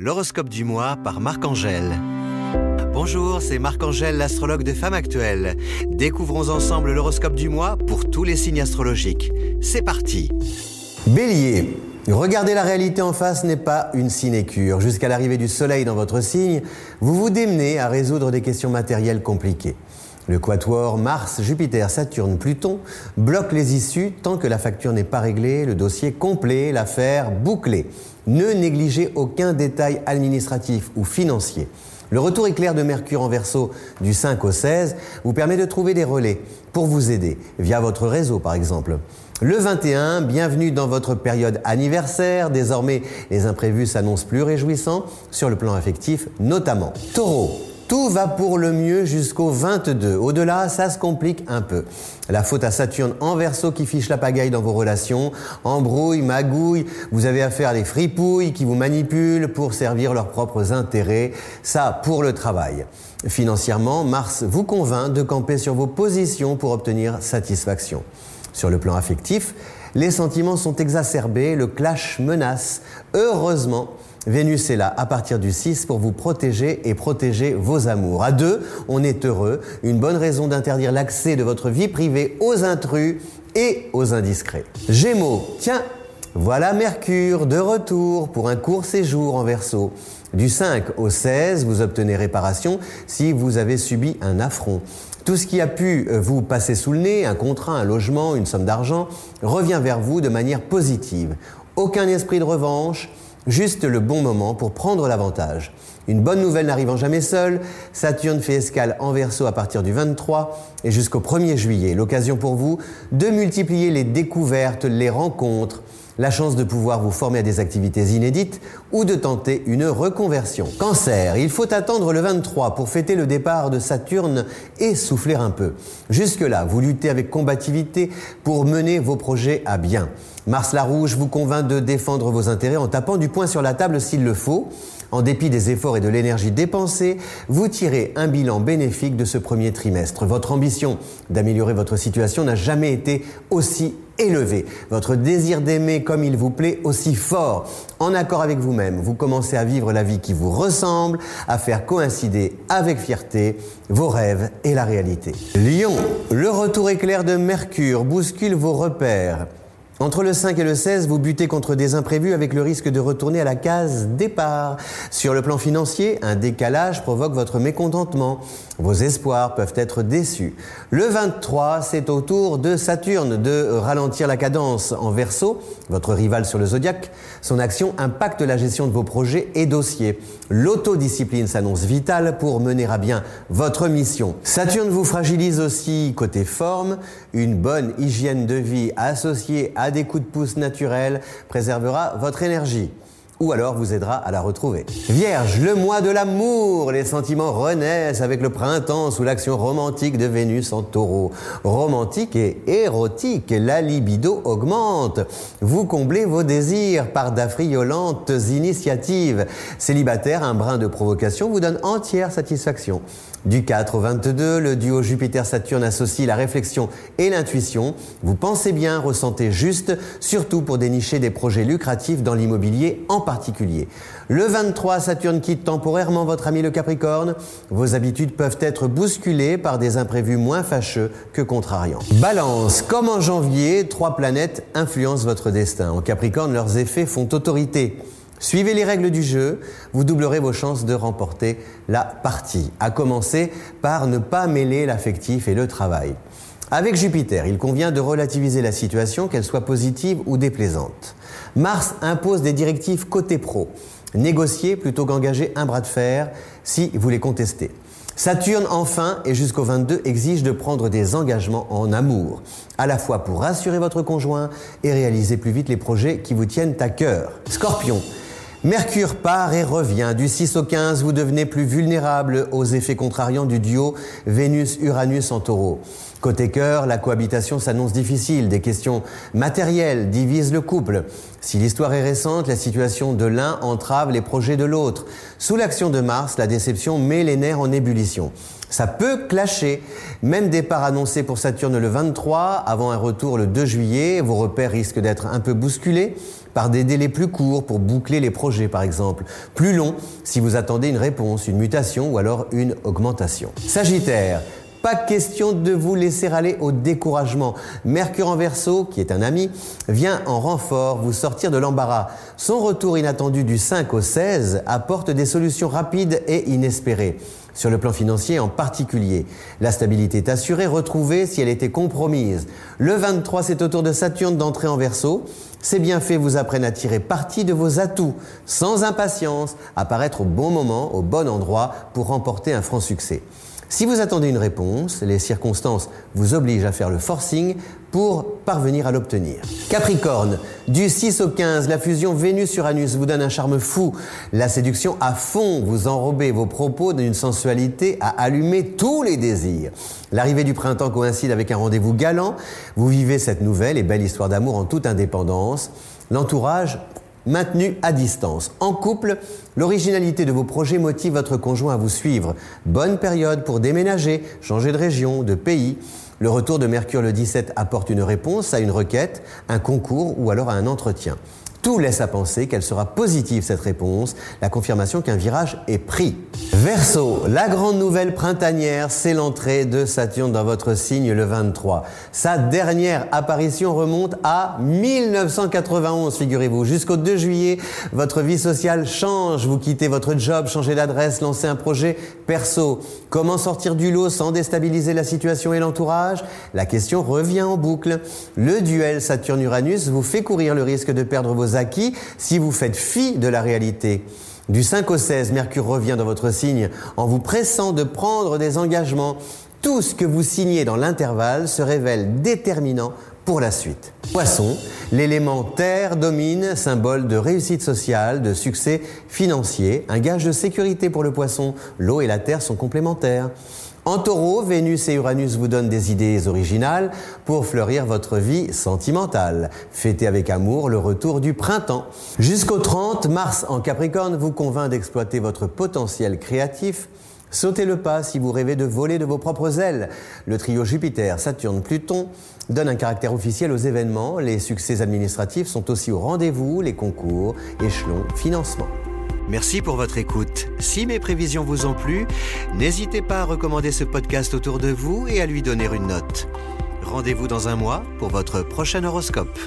L'horoscope du mois par Marc-Angèle. Bonjour, c'est Marc-Angèle, l'astrologue de Femmes Actuelles. Découvrons ensemble l'horoscope du mois pour tous les signes astrologiques. C'est parti Bélier, regarder la réalité en face n'est pas une sinécure. Jusqu'à l'arrivée du soleil dans votre signe, vous vous démenez à résoudre des questions matérielles compliquées. Le quatuor Mars, Jupiter, Saturne, Pluton bloque les issues tant que la facture n'est pas réglée, le dossier complet, l'affaire bouclée. Ne négligez aucun détail administratif ou financier. Le retour éclair de Mercure en verso du 5 au 16 vous permet de trouver des relais pour vous aider, via votre réseau par exemple. Le 21, bienvenue dans votre période anniversaire. Désormais, les imprévus s'annoncent plus réjouissants sur le plan affectif notamment. Taureau, tout va pour le mieux jusqu'au 22. Au-delà, ça se complique un peu. La faute à Saturne en verso qui fiche la pagaille dans vos relations. Embrouille, magouille, vous avez affaire à des fripouilles qui vous manipulent pour servir leurs propres intérêts. Ça, pour le travail. Financièrement, Mars vous convainc de camper sur vos positions pour obtenir satisfaction. Sur le plan affectif, les sentiments sont exacerbés, le clash menace. Heureusement, Vénus est là à partir du 6 pour vous protéger et protéger vos amours. À deux, on est heureux, une bonne raison d'interdire l'accès de votre vie privée aux intrus et aux indiscrets. Gémeaux, tiens, voilà Mercure de retour pour un court séjour en verso. Du 5 au 16, vous obtenez réparation si vous avez subi un affront. Tout ce qui a pu euh, vous passer sous le nez, un contrat, un logement, une somme d'argent, revient vers vous de manière positive. Aucun esprit de revanche, juste le bon moment pour prendre l'avantage. Une bonne nouvelle n'arrivant jamais seule, Saturne fait escale en verso à partir du 23 et jusqu'au 1er juillet. L'occasion pour vous de multiplier les découvertes, les rencontres, la chance de pouvoir vous former à des activités inédites ou de tenter une reconversion. Cancer, il faut attendre le 23 pour fêter le départ de Saturne et souffler un peu. Jusque-là, vous luttez avec combativité pour mener vos projets à bien. Mars Larouge vous convainc de défendre vos intérêts en tapant du poing sur la table s'il le faut. En dépit des efforts et de l'énergie dépensée, vous tirez un bilan bénéfique de ce premier trimestre. Votre ambition d'améliorer votre situation n'a jamais été aussi élevée. Votre désir d'aimer comme il vous plaît aussi fort. En accord avec vous-même, vous commencez à vivre la vie qui vous ressemble, à faire coïncider avec fierté vos rêves et la réalité. Lion, le retour éclair de Mercure bouscule vos repères. Entre le 5 et le 16, vous butez contre des imprévus avec le risque de retourner à la case départ. Sur le plan financier, un décalage provoque votre mécontentement. Vos espoirs peuvent être déçus. Le 23, c'est au tour de Saturne de ralentir la cadence en verso, votre rival sur le zodiaque. Son action impacte la gestion de vos projets et dossiers. L'autodiscipline s'annonce vitale pour mener à bien votre mission. Saturne vous fragilise aussi côté forme. Une bonne hygiène de vie associée à des coups de pouce naturels préservera votre énergie ou alors vous aidera à la retrouver. Vierge, le mois de l'amour, les sentiments renaissent avec le printemps sous l'action romantique de Vénus en taureau. Romantique et érotique, la libido augmente. Vous comblez vos désirs par d'affriolantes initiatives. Célibataire, un brin de provocation vous donne entière satisfaction. Du 4 au 22, le duo Jupiter-Saturne associe la réflexion et l'intuition. Vous pensez bien, ressentez juste, surtout pour dénicher des projets lucratifs dans l'immobilier en particulier. Le 23, Saturne quitte temporairement votre ami le Capricorne. Vos habitudes peuvent être bousculées par des imprévus moins fâcheux que contrariants. Balance, comme en janvier, trois planètes influencent votre destin. En Capricorne, leurs effets font autorité. Suivez les règles du jeu, vous doublerez vos chances de remporter la partie. À commencer par ne pas mêler l'affectif et le travail. Avec Jupiter, il convient de relativiser la situation, qu'elle soit positive ou déplaisante. Mars impose des directives côté pro. Négocier plutôt qu'engager un bras de fer si vous les contestez. Saturne, enfin, et jusqu'au 22, exige de prendre des engagements en amour, à la fois pour rassurer votre conjoint et réaliser plus vite les projets qui vous tiennent à cœur. Scorpion, Mercure part et revient. Du 6 au 15, vous devenez plus vulnérable aux effets contrariants du duo Vénus-Uranus en taureau. Côté cœur, la cohabitation s'annonce difficile. Des questions matérielles divisent le couple. Si l'histoire est récente, la situation de l'un entrave les projets de l'autre. Sous l'action de Mars, la déception met les nerfs en ébullition. Ça peut clasher. Même départ annoncé pour Saturne le 23, avant un retour le 2 juillet, vos repères risquent d'être un peu bousculés. par des délais plus courts pour boucler les projets par exemple, plus longs si vous attendez une réponse, une mutation ou alors une augmentation. Sagittaire, pas question de vous laisser aller au découragement. Mercure en verso, qui est un ami, vient en renfort vous sortir de l'embarras. Son retour inattendu du 5 au 16 apporte des solutions rapides et inespérées. Sur le plan financier en particulier, la stabilité est assurée, retrouvée si elle était compromise. Le 23, c'est au tour de Saturne d'entrer en verso. Ces bienfaits vous apprennent à tirer parti de vos atouts, sans impatience, à paraître au bon moment, au bon endroit pour remporter un franc succès. Si vous attendez une réponse, les circonstances vous obligent à faire le forcing pour parvenir à l'obtenir. Capricorne, du 6 au 15, la fusion Vénus-Uranus vous donne un charme fou. La séduction à fond, vous enrobez vos propos d'une sensualité à allumer tous les désirs. L'arrivée du printemps coïncide avec un rendez-vous galant. Vous vivez cette nouvelle et belle histoire d'amour en toute indépendance. L'entourage maintenu à distance. En couple, l'originalité de vos projets motive votre conjoint à vous suivre. Bonne période pour déménager, changer de région, de pays. Le retour de Mercure le 17 apporte une réponse à une requête, un concours ou alors à un entretien. Tout laisse à penser qu'elle sera positive cette réponse, la confirmation qu'un virage est pris. Verseau, la grande nouvelle printanière, c'est l'entrée de Saturne dans votre signe le 23. Sa dernière apparition remonte à 1991, figurez-vous. Jusqu'au 2 juillet, votre vie sociale change. Vous quittez votre job, changez d'adresse, lancez un projet perso. Comment sortir du lot sans déstabiliser la situation et l'entourage? La question revient en boucle. Le duel Saturne-Uranus vous fait courir le risque de perdre vos acquis si vous faites fi de la réalité. Du 5 au 16, Mercure revient dans votre signe en vous pressant de prendre des engagements. Tout ce que vous signez dans l'intervalle se révèle déterminant pour la suite. Poisson, l'élément terre domine, symbole de réussite sociale, de succès financier, un gage de sécurité pour le poisson. L'eau et la terre sont complémentaires. En taureau, Vénus et Uranus vous donnent des idées originales pour fleurir votre vie sentimentale. Fêtez avec amour le retour du printemps. Jusqu'au 30, Mars en Capricorne vous convainc d'exploiter votre potentiel créatif. Sautez le pas si vous rêvez de voler de vos propres ailes. Le trio Jupiter, Saturne, Pluton donne un caractère officiel aux événements. Les succès administratifs sont aussi au rendez-vous, les concours, échelons, financement. Merci pour votre écoute. Si mes prévisions vous ont plu, n'hésitez pas à recommander ce podcast autour de vous et à lui donner une note. Rendez-vous dans un mois pour votre prochain horoscope.